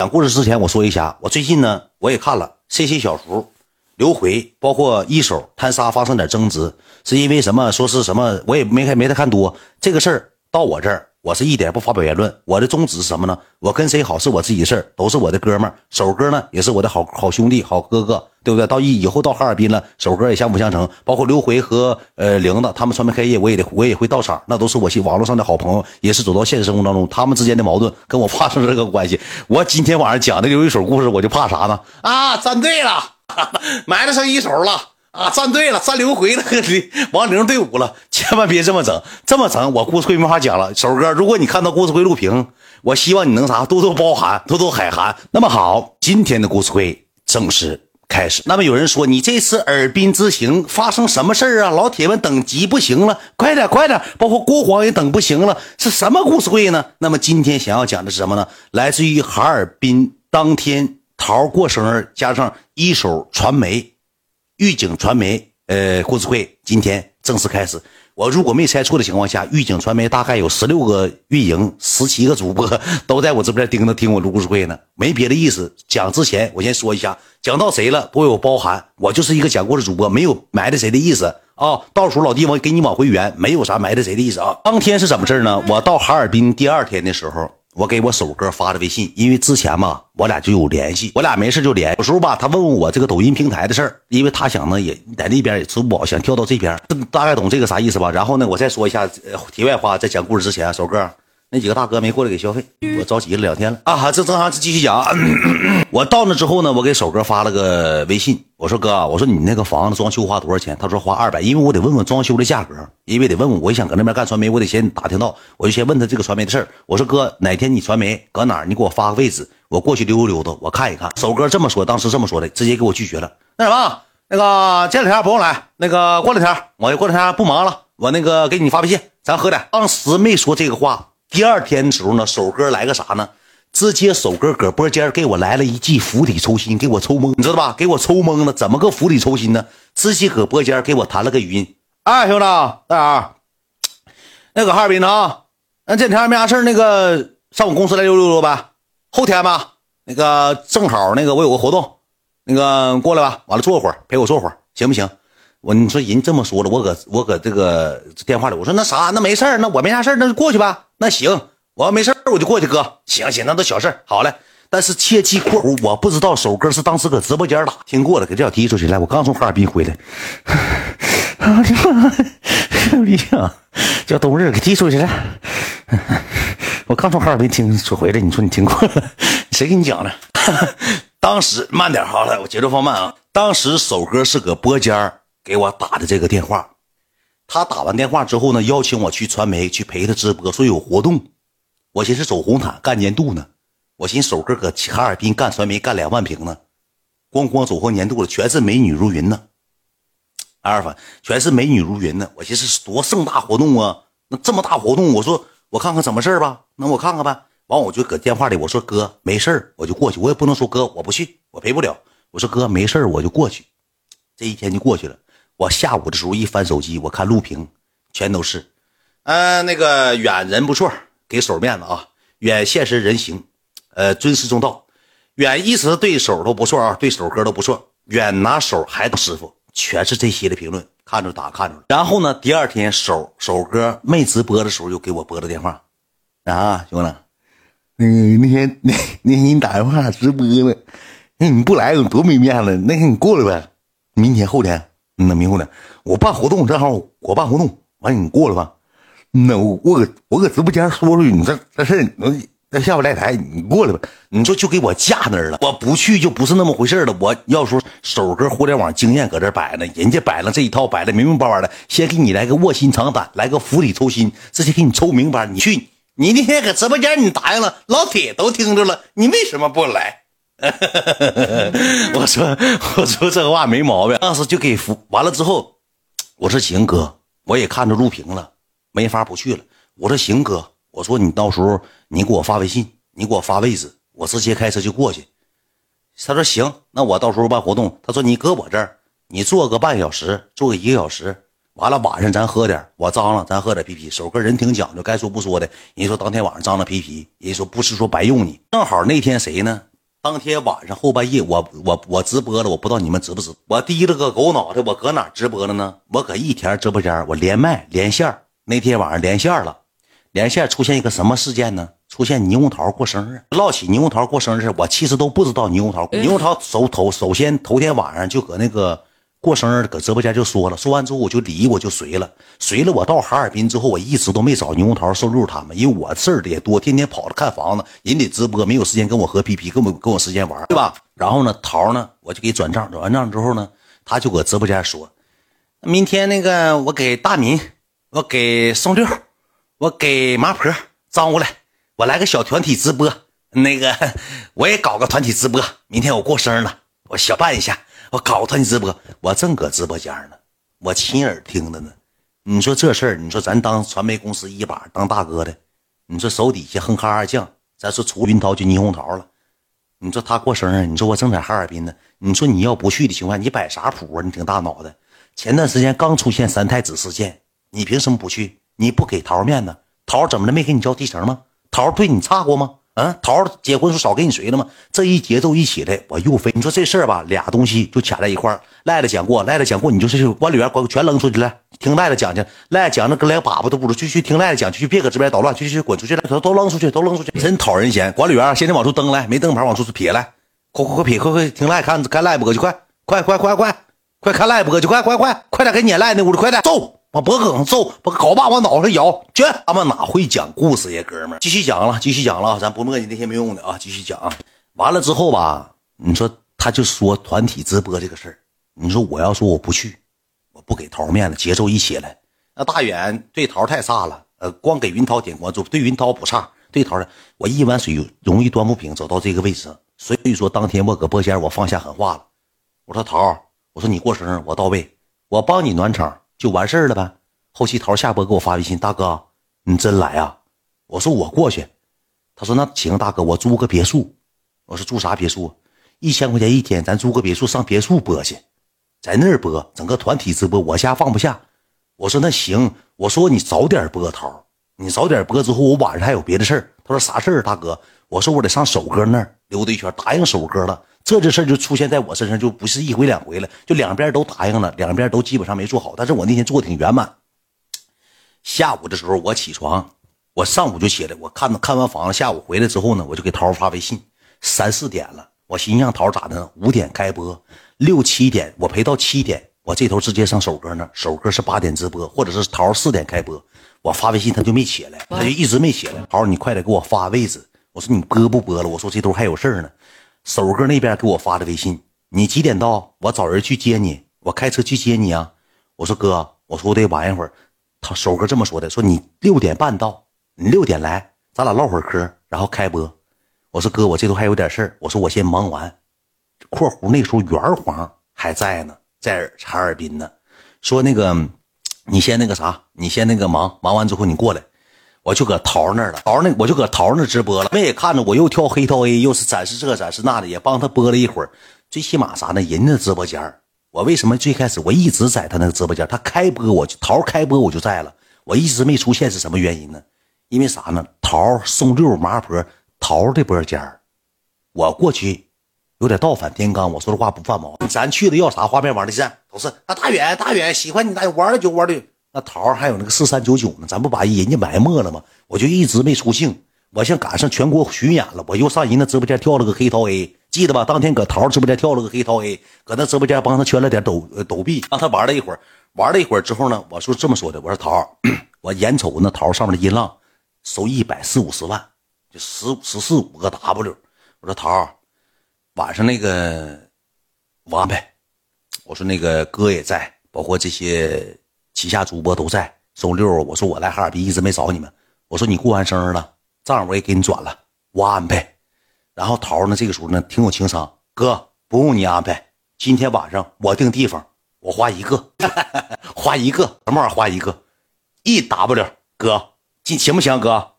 讲故事之前，我说一下，我最近呢，我也看了 C C 小福、刘回，包括一手摊沙发生点争执，是因为什么？说是什么？我也没看没太看多这个事儿，到我这儿。我是一点不发表言论，我的宗旨是什么呢？我跟谁好是我自己的事儿，都是我的哥们儿。手哥呢也是我的好好兄弟、好哥哥，对不对？到以以后到哈尔滨了，手哥也相辅相成。包括刘回和呃玲子，他们传媒开业，我也得我也会到场，那都是我网络上的好朋友，也是走到现实生活当中，他们之间的矛盾跟我发生这个关系。我今天晚上讲的有一手故事，我就怕啥呢？啊，站队了，埋了上一手了。啊，站队了，站刘回了，王玲队伍了，千万别这么整，这么整我故事会没法讲了。首哥，如果你看到故事会录屏，我希望你能啥多多包涵，多多海涵。那么好，今天的故事会正式开始。那么有人说你这次尔滨之行发生什么事儿啊？老铁们等急不行了，快点快点，包括郭黄也等不行了，是什么故事会呢？那么今天想要讲的是什么呢？来自于哈尔滨当天桃过生日，加上一手传媒。预警传媒，呃，故事会今天正式开始。我如果没猜错的情况下，预警传媒大概有十六个运营，十七个主播都在我这边盯着听我录故事会呢。没别的意思，讲之前我先说一下，讲到谁了多有包含。我就是一个讲故事主播，没有埋汰谁的意思啊。到时候老弟我给你往回圆，没有啥埋汰谁的意思啊。当天是怎么事呢？我到哈尔滨第二天的时候。我给我首哥发的微信，因为之前嘛，我俩就有联系，我俩没事就连。有时候吧，他问问我这个抖音平台的事儿，因为他想呢，也在那边也支付宝，想跳到这边，大概懂这个啥意思吧？然后呢，我再说一下题外话，在讲故事之前，首哥。那几个大哥没过来给消费，我着急了两天了啊！这正常，继续讲。我到那之后呢，我给手哥发了个微信，我说哥，我说你那个房子装修花多少钱？他说花二百，因为我得问问装修的价格，因为得问问，我想搁那边干传媒，我得先打听到，我就先问他这个传媒的事儿。我说哥，哪天你传媒搁哪儿？你给我发个位置，我过去溜达溜达，我看一看。手哥这么说，当时这么说的，直接给我拒绝了。那什么，那个这两天不用来，那个过两天，我过两天不忙了，我那个给你发微信，咱喝点。当时没说这个话。第二天的时候呢，手哥来个啥呢？直接手哥搁播间给我来了一记釜底抽薪，给我抽懵，你知道吧？给我抽懵了，怎么个釜底抽薪呢？直接搁播间给我弹了个语音。哎，兄弟，大眼，那搁哈尔滨呢？那这两天没啥事那个上我公司来溜溜溜呗。后天吧，那个正好那个我有个活动，那个过来吧。完了坐会儿，陪我坐会儿，行不行？我你说人这么说了，我搁我搁这个电话里，我说那啥，那没事那我没啥事那就过去吧。那行，我要没事我就过去，哥。行行，那都小事好嘞。但是切记括弧，我不知道手哥是当时搁直播间打听过了，给这小踢出去来。我刚从哈尔滨回来，我的妈！呀，叫冬日给踢出去了。我刚从哈尔滨听说回来，你说你听过了？谁给你讲的？当时慢点好了，我节奏放慢啊。当时手哥是搁播间给我打的这个电话，他打完电话之后呢，邀请我去传媒去陪他直播，说有活动。我寻思走红毯干年度呢，我寻思手哥搁哈尔滨干传媒干两万平呢，咣咣走过年度了，全是美女如云呢，阿尔法全是美女如云呢。我寻思多盛大活动啊，那这么大活动，我说我看看怎么事吧，那我看看呗。完我就搁电话里我说哥没事我就过去，我也不能说哥我不去，我陪不了。我说哥没事我就过去。这一天就过去了。我下午的时候一翻手机，我看录屏，全都是，嗯，那个远人不错，给手面子啊。远现实人行，呃，尊师重道。远一直对手都不错啊，对手哥都不错。远拿手还当师傅，全是这些的评论，看着打看着。然后呢，第二天手手哥没直播的时候，又给我拨的电话，啊，兄弟，那嗯，那天那那天你打电话直播了，那你不来有多没面子？那天你过来呗。明天后天，那明后天我办活动，正好我办活动，完你过来吧。那我我搁我搁直播间说出去，你这这事那下不来台，你过来吧。你说就给我架那儿了，我不去就不是那么回事了。我要说手哥互联网经验搁这摆呢，人家摆了这一套，摆的明明白白的，先给你来个卧薪尝胆，来个釜底抽薪，直接给你抽明白。你去，你那天搁直播间你答应了，老铁都听着了，你为什么不来？我说，我说这话没毛病。当时就给服完了之后，我说行哥，我也看着录屏了，没法不去了。我说行哥，我说你到时候你给我发微信，你给我发位置，我直接开车就过去。他说行，那我到时候办活动。他说你搁我这儿，你坐个半小时，坐个一个小时。完了，晚上咱喝点我张了，咱喝点啤啤。首哥人挺讲究，该说不说的。人说当天晚上张了啤啤，人说不是说白用你。正好那天谁呢？当天晚上后半夜，我我我直播了，我不知道你们知不知？我低了个狗脑袋，我搁哪直播了呢？我搁一田直播间，我连麦连线那天晚上连线了，连线出现一个什么事件呢？出现猕猴桃过生日，唠起猕猴桃过生日，我其实都不知道猕猴桃。猕猴桃首头首先头天晚上就搁那个。过生日搁直播间就说了，说完之后我就离我就随了，随了我到哈尔滨之后，我一直都没找牛红桃、瘦六他们，因为我事儿也多，天天跑着看房子，人得直播，没有时间跟我喝皮皮，跟我跟我时间玩，对吧？然后呢，桃呢，我就给转账，转完账之后呢，他就搁直播间说，明天那个我给大民，我给宋六，我给麻婆招呼来，我来个小团体直播，那个我也搞个团体直播，明天我过生日了，我小办一下。我搞他你直播，我正搁直播间呢，我亲耳听的呢。你说这事儿，你说咱当传媒公司一把当大哥的，你说手底下哼哈二将，咱说除云涛就霓虹桃了。你说他过生日，你说我正在哈尔滨呢。你说你要不去的情况下，你摆啥谱啊？你挺大脑袋。前段时间刚出现三太子事件，你凭什么不去？你不给桃面子？桃怎么的没给你交提成吗？桃对你差过吗？嗯，桃结婚时候少给你随了吗？这一节奏一起来，我又飞。你说这事儿吧，俩东西就卡在一块儿。赖子讲过，赖子讲过，你就是管理员管全扔出去了，听赖子讲去。赖讲那跟连粑粑都不如，去去听赖子讲，去别搁这边捣乱，去去滚出去了，都都扔出去，都扔出去，真讨人嫌。管理员现在往出蹬来，没灯牌往出撇来，快快快撇，快快听赖看看赖播去，快快快快快快看赖播去，快快快快点给撵赖那屋里，快点走。往脖梗上揍，把镐把往脑袋上咬去。他们哪会讲故事呀，哥们儿？继续讲了，继续讲了，咱不磨叽那些没用的啊。继续讲，完了之后吧，你说他就说团体直播这个事儿，你说我要说我不去，我不给桃面子，节奏一起来，那大远对桃太差了。呃，光给云涛点关注，对云涛不差，对桃的我一碗水容易端不平，走到这个位置。所以说当天我搁播间我放下狠话了，我说桃，我说你过生日我到位，我帮你暖场。就完事儿了呗。后期桃下播给我发微信，大哥，你真来啊？我说我过去。他说那行，大哥，我租个别墅。我说住啥别墅？一千块钱一天，咱租个别墅上别墅播去，在那儿播，整个团体直播，我家放不下。我说那行，我说你早点播桃，你早点播之后，我晚上还有别的事儿。他说啥事儿，大哥？我说我得上首哥那儿溜达一圈，答应首哥了。这这事儿就出现在我身上，就不是一回两回了，就两边都答应了，两边都基本上没做好。但是我那天做的挺圆满。下午的时候我起床，我上午就起来，我看看完房子，下午回来之后呢，我就给桃发微信，三四点了，我寻思让桃咋的呢？五点开播，六七点我陪到七点，我这头直接上首哥那，首哥是八点直播，或者是桃四点开播，我发微信他就没起来，他就一直没起来。桃，你快点给我发位置，我说你播不播了？我说这头还有事儿呢。首哥那边给我发的微信，你几点到？我找人去接你，我开车去接你啊。我说哥，我说我得晚一会儿。他首哥这么说的，说你六点半到，你六点来，咱俩唠会儿嗑，然后开播。我说哥，我这头还有点事儿，我说我先忙完。括弧那时候圆黄还在呢，在哈尔滨呢。说那个，你先那个啥，你先那个忙，忙完之后你过来。我就搁桃那儿了，桃那我就搁桃那直播了，妹也看着我又跳黑桃 A，又是展示这展示那的，也帮他播了一会儿。最起码啥呢？人家直播间我为什么最开始我一直在他那个直播间？他开播，我就桃开播我就在了，我一直没出现是什么原因呢？因为啥呢？桃送六麻婆桃的播间我过去有点倒反天罡，我说的话不犯毛。咱去的要啥画面网站都是啊，大远大远喜欢你大远玩了就玩的。那桃还有那个四三九九呢，咱不把人家埋没了吗？我就一直没出镜。我像赶上全国巡演了，我又上人那直播间跳了个黑桃 A，记得吧？当天搁桃直播间跳了个黑桃 A，搁那直播间帮他圈了点抖抖币，让他玩了一会儿。玩了一会儿之后呢，我说这么说的，我说桃，我眼瞅那桃上面的音浪收一百四五十万，就十十四五个 W。我说桃，晚上那个我安排。我说那个哥也在，包括这些。旗下主播都在，周六我说我来哈尔滨一直没找你们，我说你过完生日了，账我也给你转了，我安排。然后桃呢，这个时候呢挺有情商，哥不用你安排，今天晚上我定地方，我花一个，花一个什么玩意儿花一个，一 W 哥，行行不行哥？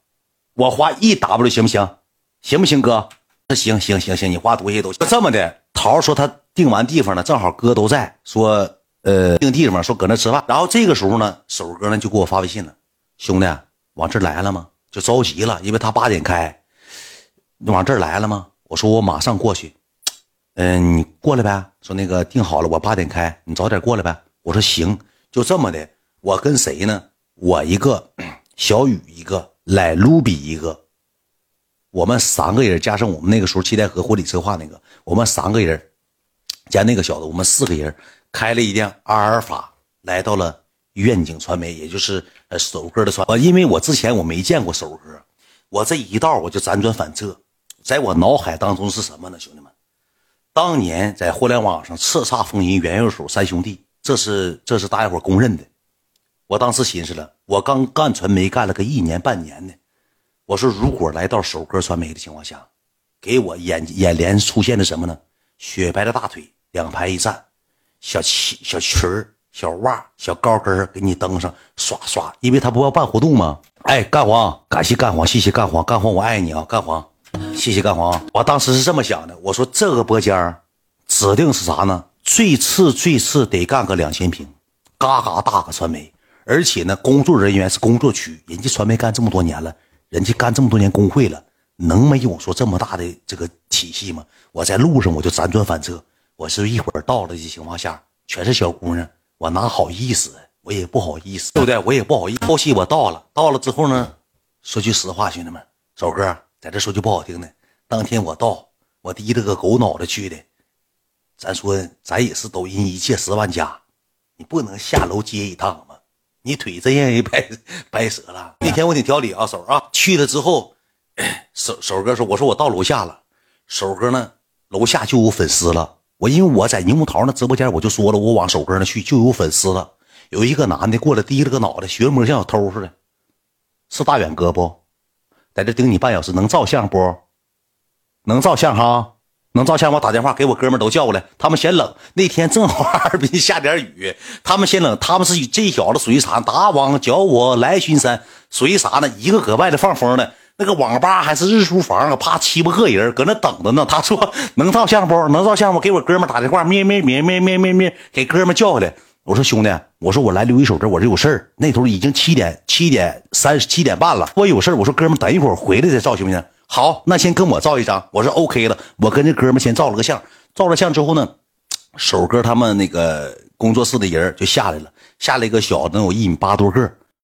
我花一 W 行不行？行不行哥？那行行行行，你花多些都行。这么的，桃说他定完地方了，正好哥都在，说。呃，定地方说搁那吃饭，然后这个时候呢，首哥呢就给我发微信了，兄弟，往这来了吗？就着急了，因为他八点开，往这来了吗？我说我马上过去。嗯，你过来呗。说那个定好了，我八点开，你早点过来呗。我说行，就这么的。我跟谁呢？我一个，小雨一个，来卢比一个。我们三个人加上我们那个时候七代河婚礼策划那个，我们三个人加那个小子，我们四个人开了一辆阿尔法，来到了愿景传媒，也就是呃首歌的传。我因为我之前我没见过首歌，我这一道我就辗转反侧，在我脑海当中是什么呢，兄弟们？当年在互联网上叱咤风云元右手三兄弟，这是这是大家伙公认的。我当时寻思了，我刚干传媒干了个一年半年的，我说如果来到首歌传媒的情况下，给我眼眼帘出现的什么呢？雪白的大腿，两排一站，小旗小裙儿、小袜、小高跟给你蹬上，刷刷，因为他不要办活动吗？哎，干黄，感谢干黄，谢谢干黄，干黄我爱你啊，干黄。谢谢干黄，我当时是这么想的，我说这个播间指定是啥呢？最次最次得干个两千平，嘎嘎大个传媒，而且呢，工作人员是工作区，人家传媒干这么多年了，人家干这么多年工会了，能没有说这么大的这个体系吗？我在路上我就辗转反侧，我是一会儿到了的情况下，全是小姑娘，我哪好意思？我也不好意思，对不对？我也不好意思。后期我到了，到了之后呢，说句实话，兄弟们，首哥。在这说句不好听的，当天我到，我低着个狗脑袋去的。咱说，咱也是抖音一切十万加，你不能下楼接一趟吗？你腿真让人掰掰折了。那天我挺挑理啊，手啊，去了之后，手手哥说：“我说我到楼下了。”手哥呢，楼下就有粉丝了。我因为我在柠檬桃那直播间，我就说了，我往首哥那去就有粉丝了。有一个男的过来，低了个脑袋，学模像小偷似的，是大远哥不？在这盯你半小时，能照相不？能照相哈，能照相。我打电话给我哥们都叫过来，他们嫌冷。那天正好哈尔滨下点雨，他们嫌冷。他们是这小子属于啥？打网叫我来巡山，属于啥呢？一个搁外头放风呢，那个网吧还是日租房啊？啪，七八个人搁那等着呢。他说能照相不？能照相不？给我哥们打电话，咩咩咩咩咩咩咩，给哥们叫回来。我说兄弟，我说我来留一手这，我这有事儿。那头已经七点七点三十七点半了，我有事儿。我说哥们，等一会儿回来再照行不行？好，那先跟我照一张。我说 OK 了，我跟这哥们先照了个相。照了相之后呢，手哥他们那个工作室的人就下来了，下来一个小子，能有一米八多个，